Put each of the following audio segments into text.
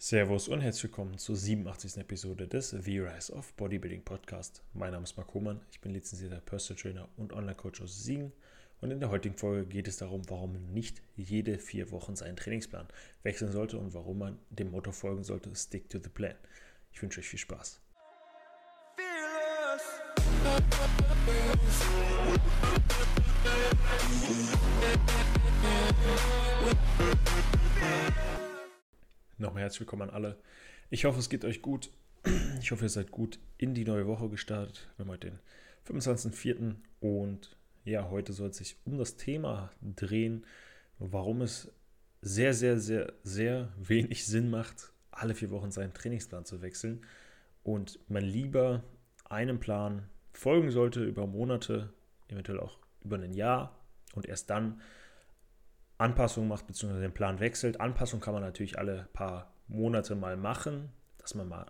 Servus und herzlich willkommen zur 87. Episode des The Rise of Bodybuilding Podcast. Mein Name ist Marc Hohmann, ich bin lizenzierter Personal Trainer und Online-Coach aus Siegen. Und in der heutigen Folge geht es darum, warum man nicht jede vier Wochen seinen Trainingsplan wechseln sollte und warum man dem Motto folgen sollte: Stick to the Plan. Ich wünsche euch viel Spaß. Nochmal herzlich willkommen an alle. Ich hoffe, es geht euch gut. Ich hoffe, ihr seid gut in die neue Woche gestartet. Wir haben heute den 25.04. und ja, heute soll es sich um das Thema drehen, warum es sehr, sehr, sehr, sehr wenig Sinn macht, alle vier Wochen seinen Trainingsplan zu wechseln und man lieber einem Plan folgen sollte über Monate, eventuell auch über ein Jahr und erst dann Anpassungen macht, beziehungsweise den Plan wechselt. Anpassung kann man natürlich alle paar Monate mal machen, dass man mal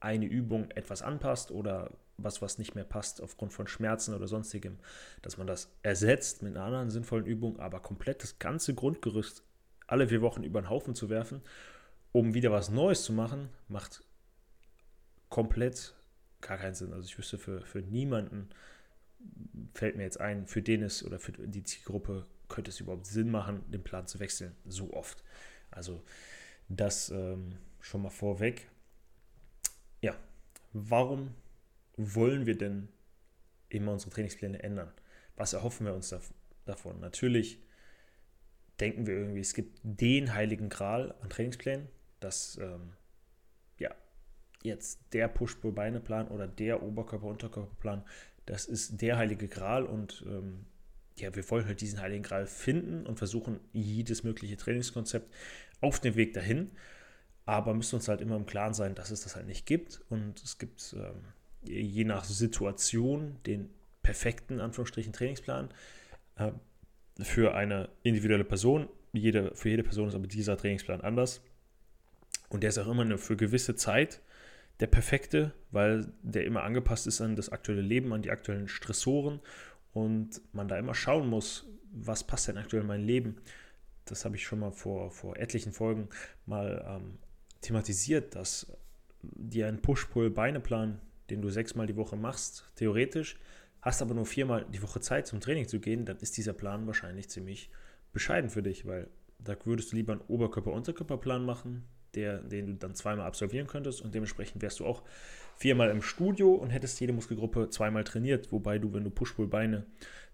eine Übung etwas anpasst oder was, was nicht mehr passt aufgrund von Schmerzen oder sonstigem, dass man das ersetzt mit einer anderen sinnvollen Übung, aber komplett das ganze Grundgerüst alle vier Wochen über den Haufen zu werfen, um wieder was Neues zu machen, macht komplett gar keinen Sinn. Also ich wüsste für, für niemanden, fällt mir jetzt ein, für den es oder für die Zielgruppe könnte es überhaupt Sinn machen, den Plan zu wechseln, so oft. Also das ähm, schon mal vorweg. Ja, warum wollen wir denn immer unsere Trainingspläne ändern? Was erhoffen wir uns davon? Natürlich denken wir irgendwie, es gibt den heiligen Gral an Trainingsplänen, dass ähm, ja jetzt der Push-Pull-Beine-Plan oder der Oberkörper-Unterkörper-Plan, das ist der heilige Gral und ähm, ja, wir wollen halt diesen Heiligen Gral finden und versuchen jedes mögliche Trainingskonzept auf dem Weg dahin. Aber müssen uns halt immer im Klaren sein, dass es das halt nicht gibt. Und es gibt ähm, je nach Situation den perfekten, Anführungsstrichen, Trainingsplan äh, für eine individuelle Person. Jede, für jede Person ist aber dieser Trainingsplan anders. Und der ist auch immer nur für gewisse Zeit der perfekte, weil der immer angepasst ist an das aktuelle Leben, an die aktuellen Stressoren und man da immer schauen muss, was passt denn aktuell in mein Leben. Das habe ich schon mal vor, vor etlichen Folgen mal ähm, thematisiert, dass dir ein Push-Pull-Beine-Plan, den du sechsmal die Woche machst, theoretisch, hast aber nur viermal die Woche Zeit zum Training zu gehen, dann ist dieser Plan wahrscheinlich ziemlich bescheiden für dich, weil da würdest du lieber einen Oberkörper-Unterkörper-Plan machen, der, den du dann zweimal absolvieren könntest und dementsprechend wärst du auch viermal im Studio und hättest jede Muskelgruppe zweimal trainiert, wobei du, wenn du Push-Pull-Beine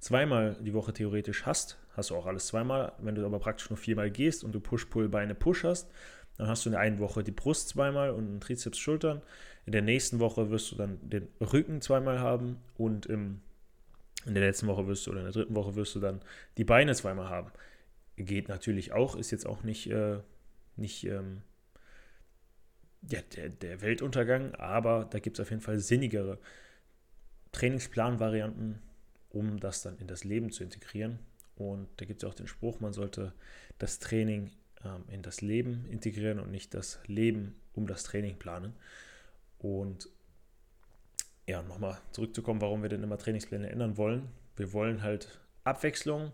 zweimal die Woche theoretisch hast, hast du auch alles zweimal. Wenn du aber praktisch nur viermal gehst und du Push-Pull-Beine Push hast, dann hast du in der einen Woche die Brust zweimal und einen Trizeps Schultern. In der nächsten Woche wirst du dann den Rücken zweimal haben und im, in der letzten Woche wirst du oder in der dritten Woche wirst du dann die Beine zweimal haben. Geht natürlich auch, ist jetzt auch nicht, äh, nicht ähm, ja, der, der Weltuntergang, aber da gibt es auf jeden Fall sinnigere Trainingsplanvarianten, um das dann in das Leben zu integrieren. Und da gibt es auch den Spruch, man sollte das Training ähm, in das Leben integrieren und nicht das Leben um das Training planen. Und ja, nochmal zurückzukommen, warum wir denn immer Trainingspläne ändern wollen. Wir wollen halt Abwechslung.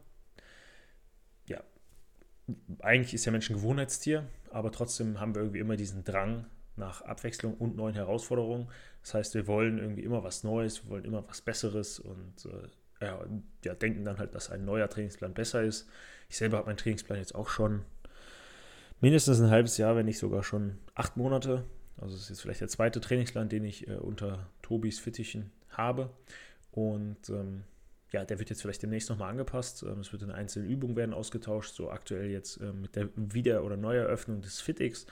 Eigentlich ist ja Mensch ein Gewohnheitstier, aber trotzdem haben wir irgendwie immer diesen Drang, nach Abwechslung und neuen Herausforderungen. Das heißt, wir wollen irgendwie immer was Neues, wir wollen immer was Besseres und äh, ja, ja, denken dann halt, dass ein neuer Trainingsplan besser ist. Ich selber habe meinen Trainingsplan jetzt auch schon mindestens ein halbes Jahr, wenn nicht sogar schon acht Monate. Also es ist jetzt vielleicht der zweite Trainingsplan, den ich äh, unter Tobis Fittichen habe. Und ähm, ja, der wird jetzt vielleicht demnächst nochmal angepasst. Ähm, es wird in einzelnen Übungen werden ausgetauscht. So aktuell jetzt äh, mit der Wieder- oder Neueröffnung des FitX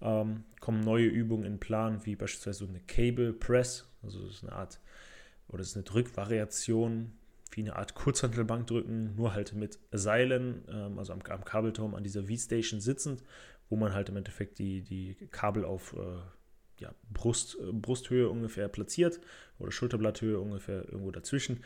ähm, kommen neue Übungen in Plan, wie beispielsweise so eine Cable Press. Also das ist eine Art, oder das ist eine Drückvariation, wie eine Art Kurzhantelbankdrücken, nur halt mit Seilen, ähm, also am, am Kabelturm an dieser V-Station sitzend, wo man halt im Endeffekt die, die Kabel auf äh, ja, Brust, äh, Brusthöhe ungefähr platziert oder Schulterblatthöhe ungefähr irgendwo dazwischen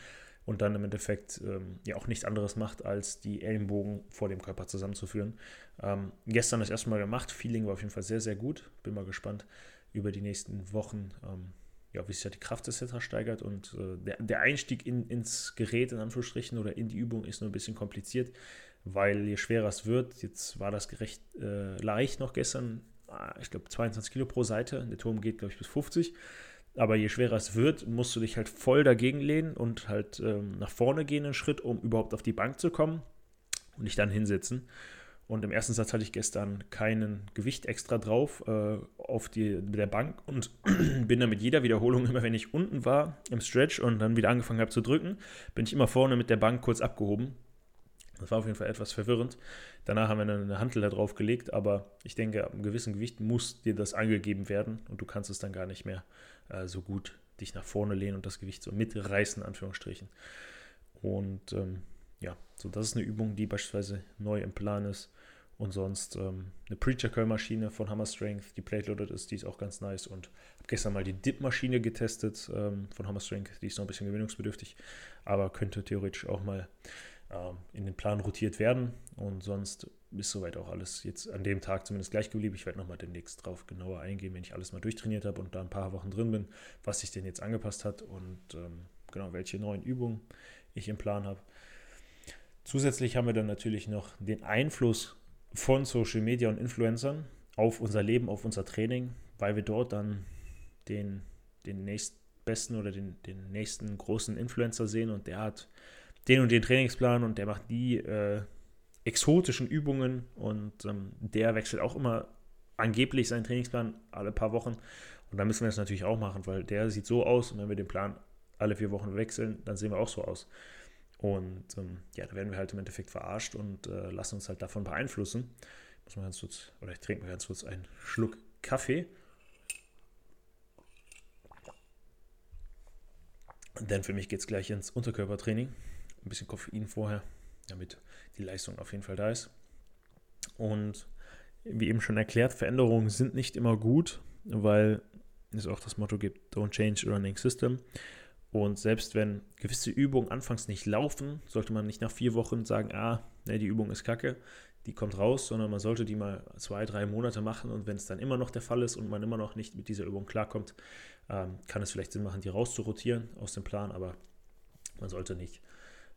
und dann im Endeffekt ähm, ja auch nichts anderes macht, als die Ellenbogen vor dem Körper zusammenzuführen. Ähm, gestern das erste Mal gemacht, Feeling war auf jeden Fall sehr, sehr gut. Bin mal gespannt über die nächsten Wochen, ähm, ja, wie sich ja die Kraft etc. steigert und äh, der, der Einstieg in, ins Gerät in Anführungsstrichen oder in die Übung ist nur ein bisschen kompliziert, weil je schwerer es wird, jetzt war das gerecht äh, leicht noch gestern, ah, ich glaube, 22 Kilo pro Seite. Der Turm geht, glaube ich, bis 50. Aber je schwerer es wird, musst du dich halt voll dagegen lehnen und halt ähm, nach vorne gehen einen Schritt, um überhaupt auf die Bank zu kommen und dich dann hinsetzen. Und im ersten Satz hatte ich gestern keinen Gewicht extra drauf äh, auf die, der Bank und bin dann mit jeder Wiederholung, immer wenn ich unten war im Stretch und dann wieder angefangen habe zu drücken, bin ich immer vorne mit der Bank kurz abgehoben. Das war auf jeden Fall etwas verwirrend. Danach haben wir dann eine Hantel da drauf gelegt, aber ich denke, ab einem gewissen Gewicht muss dir das angegeben werden und du kannst es dann gar nicht mehr äh, so gut dich nach vorne lehnen und das Gewicht so mitreißen, Anführungsstrichen. Und ähm, ja, so das ist eine Übung, die beispielsweise neu im Plan ist. Und sonst ähm, eine Preacher Curl Maschine von Hammer Strength, die plate loaded ist, die ist auch ganz nice. Und habe gestern mal die Dip Maschine getestet ähm, von Hammer Strength, die ist noch ein bisschen gewinnungsbedürftig, aber könnte theoretisch auch mal in den Plan rotiert werden. Und sonst ist soweit auch alles jetzt an dem Tag zumindest gleich geblieben. Ich werde nochmal demnächst drauf genauer eingehen, wenn ich alles mal durchtrainiert habe und da ein paar Wochen drin bin, was sich denn jetzt angepasst hat und ähm, genau welche neuen Übungen ich im Plan habe. Zusätzlich haben wir dann natürlich noch den Einfluss von Social Media und Influencern auf unser Leben, auf unser Training, weil wir dort dann den, den nächstbesten oder den, den nächsten großen Influencer sehen und der hat den und den Trainingsplan und der macht die äh, exotischen Übungen und ähm, der wechselt auch immer angeblich seinen Trainingsplan alle paar Wochen und da müssen wir das natürlich auch machen, weil der sieht so aus und wenn wir den Plan alle vier Wochen wechseln, dann sehen wir auch so aus. Und ähm, ja, da werden wir halt im Endeffekt verarscht und äh, lassen uns halt davon beeinflussen. Muss man ganz kurz, oder ich trinke mal ganz kurz einen Schluck Kaffee. Denn für mich geht es gleich ins Unterkörpertraining. Ein bisschen Koffein vorher, damit die Leistung auf jeden Fall da ist. Und wie eben schon erklärt, Veränderungen sind nicht immer gut, weil es auch das Motto gibt, don't change running system. Und selbst wenn gewisse Übungen anfangs nicht laufen, sollte man nicht nach vier Wochen sagen, ah, ne, die Übung ist kacke, die kommt raus, sondern man sollte die mal zwei, drei Monate machen und wenn es dann immer noch der Fall ist und man immer noch nicht mit dieser Übung klarkommt, ähm, kann es vielleicht Sinn machen, die rauszurotieren aus dem Plan, aber man sollte nicht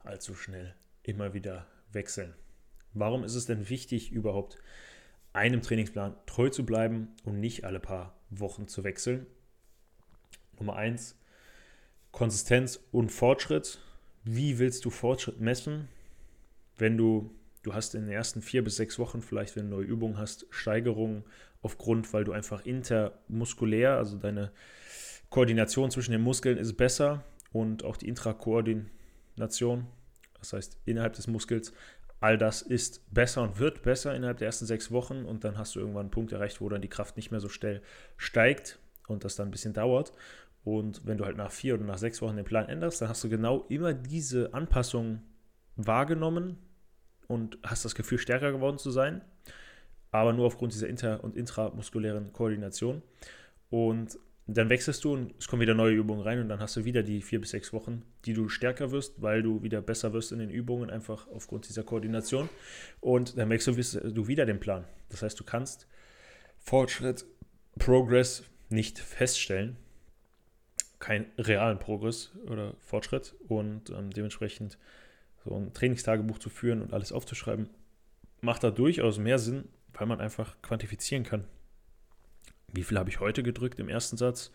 allzu schnell immer wieder wechseln. Warum ist es denn wichtig, überhaupt einem Trainingsplan treu zu bleiben und nicht alle paar Wochen zu wechseln? Nummer eins, Konsistenz und Fortschritt. Wie willst du Fortschritt messen, wenn du, du hast in den ersten vier bis sechs Wochen vielleicht, wenn du neue Übungen hast, Steigerungen aufgrund, weil du einfach intermuskulär, also deine Koordination zwischen den Muskeln ist besser und auch die Intrakoordination, das heißt innerhalb des Muskels, all das ist besser und wird besser innerhalb der ersten sechs Wochen und dann hast du irgendwann einen Punkt erreicht, wo dann die Kraft nicht mehr so schnell steigt und das dann ein bisschen dauert. Und wenn du halt nach vier oder nach sechs Wochen den Plan änderst, dann hast du genau immer diese Anpassung wahrgenommen und hast das Gefühl, stärker geworden zu sein, aber nur aufgrund dieser inter- und intramuskulären Koordination. Und dann wechselst du und es kommen wieder neue Übungen rein und dann hast du wieder die vier bis sechs Wochen, die du stärker wirst, weil du wieder besser wirst in den Übungen, einfach aufgrund dieser Koordination. Und dann wechselst du wieder den Plan. Das heißt, du kannst Fortschritt, Progress nicht feststellen, keinen realen Progress oder Fortschritt und ähm, dementsprechend so ein Trainingstagebuch zu führen und alles aufzuschreiben, macht da durchaus mehr Sinn, weil man einfach quantifizieren kann. Wie viel habe ich heute gedrückt im ersten Satz?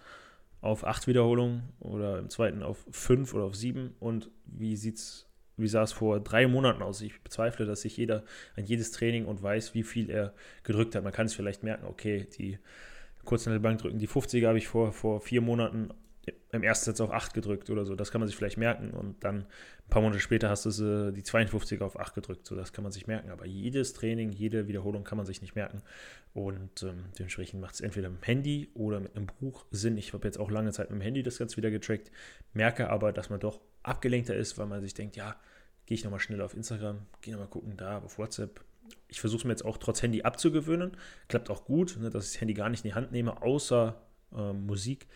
Auf acht Wiederholungen oder im zweiten auf fünf oder auf sieben und wie sieht's, wie sah es vor drei Monaten aus? Ich bezweifle, dass sich jeder an jedes Training und weiß, wie viel er gedrückt hat. Man kann es vielleicht merken, okay, die kurz an der Bank drücken, die 50er habe ich vor, vor vier Monaten im ersten Satz auf 8 gedrückt oder so. Das kann man sich vielleicht merken. Und dann ein paar Monate später hast du die 52er auf 8 gedrückt. So, das kann man sich merken. Aber jedes Training, jede Wiederholung kann man sich nicht merken. Und ähm, dementsprechend macht es entweder mit dem Handy oder mit einem Buch Sinn. Ich habe jetzt auch lange Zeit mit dem Handy das Ganze wieder getrackt. Merke aber, dass man doch abgelenkter ist, weil man sich denkt, ja, gehe ich nochmal schnell auf Instagram, gehe nochmal gucken da auf WhatsApp. Ich versuche es mir jetzt auch trotz Handy abzugewöhnen. Klappt auch gut, ne, dass ich das Handy gar nicht in die Hand nehme, außer äh, Musik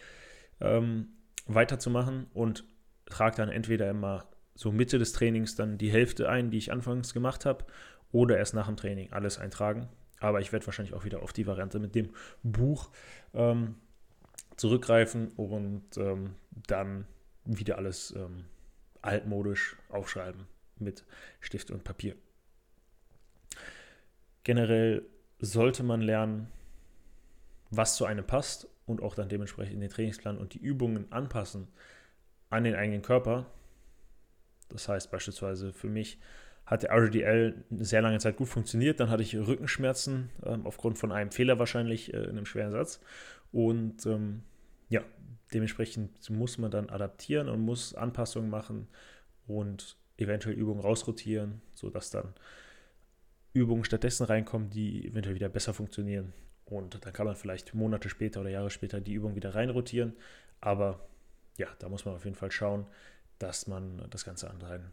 ähm, weiterzumachen und trage dann entweder immer so Mitte des Trainings dann die Hälfte ein, die ich anfangs gemacht habe, oder erst nach dem Training alles eintragen. Aber ich werde wahrscheinlich auch wieder auf die Variante mit dem Buch ähm, zurückgreifen und ähm, dann wieder alles ähm, altmodisch aufschreiben mit Stift und Papier. Generell sollte man lernen, was zu einem passt und auch dann dementsprechend den Trainingsplan und die Übungen anpassen an den eigenen Körper. Das heißt beispielsweise für mich hat der RDL eine sehr lange Zeit gut funktioniert. Dann hatte ich Rückenschmerzen ähm, aufgrund von einem Fehler wahrscheinlich äh, in einem schweren Satz. Und ähm, ja, dementsprechend muss man dann adaptieren und muss Anpassungen machen und eventuell Übungen rausrotieren, sodass dann Übungen stattdessen reinkommen, die eventuell wieder besser funktionieren. Und dann kann man vielleicht Monate später oder Jahre später die Übung wieder reinrotieren. Aber ja, da muss man auf jeden Fall schauen, dass man das Ganze an seinen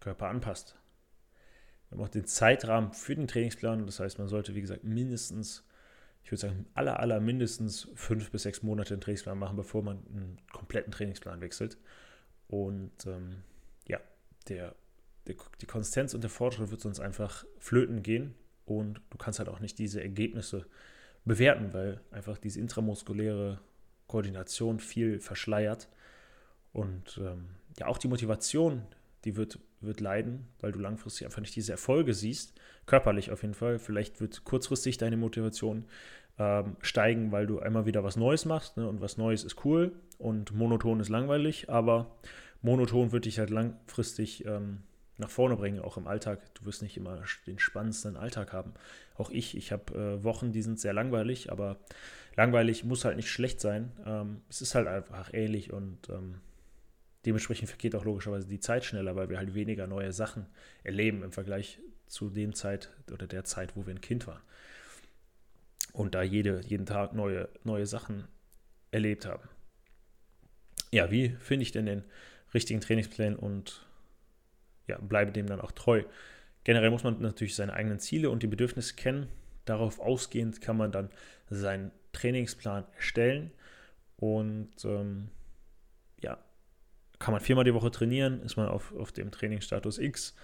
Körper anpasst. Wir haben den Zeitrahmen für den Trainingsplan. Das heißt, man sollte, wie gesagt, mindestens, ich würde sagen, aller, aller mindestens fünf bis sechs Monate einen Trainingsplan machen, bevor man einen kompletten Trainingsplan wechselt. Und ähm, ja, der, der, die Konsistenz und der Fortschritt wird sonst einfach flöten gehen. Und du kannst halt auch nicht diese Ergebnisse bewerten, weil einfach diese intramuskuläre Koordination viel verschleiert. Und ähm, ja, auch die Motivation, die wird wird leiden, weil du langfristig einfach nicht diese Erfolge siehst. Körperlich auf jeden Fall. Vielleicht wird kurzfristig deine Motivation ähm, steigen, weil du einmal wieder was Neues machst. Ne? Und was Neues ist cool und monoton ist langweilig. Aber monoton wird dich halt langfristig ähm, nach vorne bringen, auch im Alltag. Du wirst nicht immer den spannendsten Alltag haben. Auch ich, ich habe äh, Wochen, die sind sehr langweilig, aber langweilig muss halt nicht schlecht sein. Ähm, es ist halt einfach ähnlich und ähm, Dementsprechend vergeht auch logischerweise die Zeit schneller, weil wir halt weniger neue Sachen erleben im Vergleich zu dem Zeit oder der Zeit, wo wir ein Kind waren. Und da jede, jeden Tag neue, neue Sachen erlebt haben. Ja, wie finde ich denn den richtigen Trainingsplan und ja, bleibe dem dann auch treu? Generell muss man natürlich seine eigenen Ziele und die Bedürfnisse kennen. Darauf ausgehend kann man dann seinen Trainingsplan erstellen und ähm, ja, kann man viermal die Woche trainieren, ist man auf, auf dem Trainingsstatus X,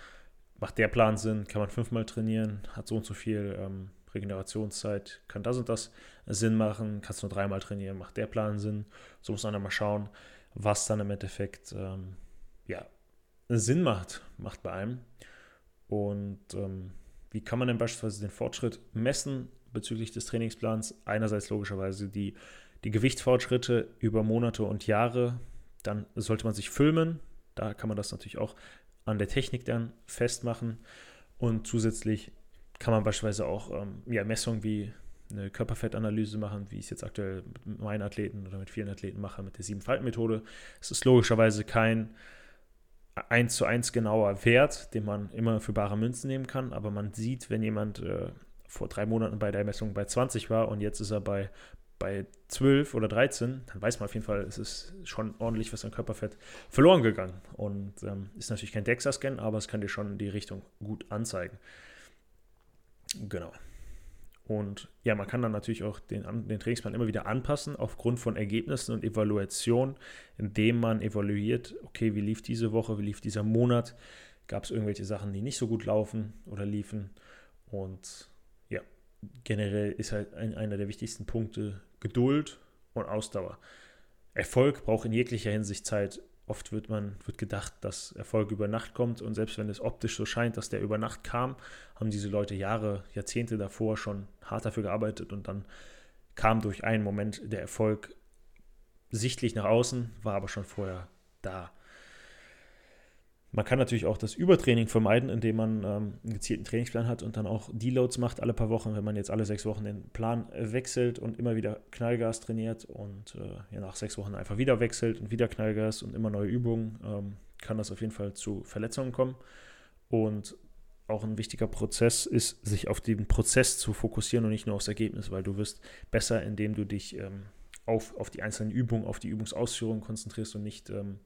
macht der Plan Sinn, kann man fünfmal trainieren, hat so und so viel ähm, Regenerationszeit, kann das und das Sinn machen, kannst nur dreimal trainieren, macht der Plan Sinn. So muss man dann mal schauen, was dann im Endeffekt ähm, ja, Sinn macht, macht bei einem. Und ähm, wie kann man denn beispielsweise den Fortschritt messen bezüglich des Trainingsplans? Einerseits logischerweise die, die Gewichtsfortschritte über Monate und Jahre dann sollte man sich filmen. Da kann man das natürlich auch an der Technik dann festmachen. Und zusätzlich kann man beispielsweise auch ähm, ja, Messungen wie eine Körperfettanalyse machen, wie ich es jetzt aktuell mit meinen Athleten oder mit vielen Athleten mache, mit der Sieben-Falten-Methode. Es ist logischerweise kein 1 zu 1 genauer Wert, den man immer für bare Münzen nehmen kann, aber man sieht, wenn jemand äh, vor drei Monaten bei der Messung bei 20 war und jetzt ist er bei bei 12 oder 13, dann weiß man auf jeden Fall, es ist schon ordentlich was an Körperfett verloren gegangen. Und ähm, ist natürlich kein DEXA-Scan, aber es kann dir schon die Richtung gut anzeigen. Genau. Und ja, man kann dann natürlich auch den, den Trainingsplan immer wieder anpassen aufgrund von Ergebnissen und Evaluation, indem man evaluiert, okay, wie lief diese Woche, wie lief dieser Monat, gab es irgendwelche Sachen, die nicht so gut laufen oder liefen. Und generell ist halt ein, einer der wichtigsten Punkte Geduld und Ausdauer. Erfolg braucht in jeglicher Hinsicht Zeit. Oft wird man wird gedacht, dass Erfolg über Nacht kommt und selbst wenn es optisch so scheint, dass der über Nacht kam, haben diese Leute Jahre, Jahrzehnte davor schon hart dafür gearbeitet und dann kam durch einen Moment der Erfolg sichtlich nach außen, war aber schon vorher da. Man kann natürlich auch das Übertraining vermeiden, indem man ähm, einen gezielten Trainingsplan hat und dann auch Deloads macht alle paar Wochen, wenn man jetzt alle sechs Wochen den Plan wechselt und immer wieder Knallgas trainiert und äh, ja, nach sechs Wochen einfach wieder wechselt und wieder Knallgas und immer neue Übungen, ähm, kann das auf jeden Fall zu Verletzungen kommen. Und auch ein wichtiger Prozess ist, sich auf den Prozess zu fokussieren und nicht nur aufs Ergebnis, weil du wirst besser, indem du dich ähm, auf, auf die einzelnen Übungen, auf die Übungsausführung konzentrierst und nicht ähm,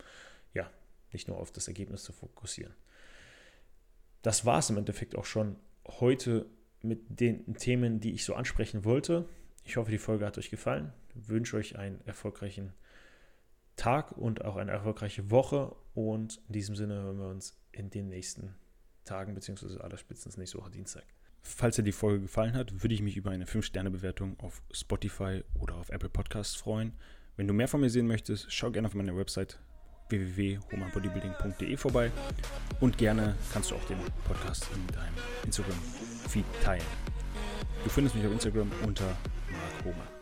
ja, nicht nur auf das Ergebnis zu fokussieren. Das war es im Endeffekt auch schon heute mit den Themen, die ich so ansprechen wollte. Ich hoffe, die Folge hat euch gefallen. Ich wünsche euch einen erfolgreichen Tag und auch eine erfolgreiche Woche. Und in diesem Sinne hören wir uns in den nächsten Tagen, beziehungsweise aller spätestens nächste Woche Dienstag. Falls dir die Folge gefallen hat, würde ich mich über eine 5-Sterne-Bewertung auf Spotify oder auf Apple Podcasts freuen. Wenn du mehr von mir sehen möchtest, schau gerne auf meine Website www.humanbodybuilding.de vorbei und gerne kannst du auch den Podcast in deinem Instagram-Feed teilen. Du findest mich auf Instagram unter Mark Homer.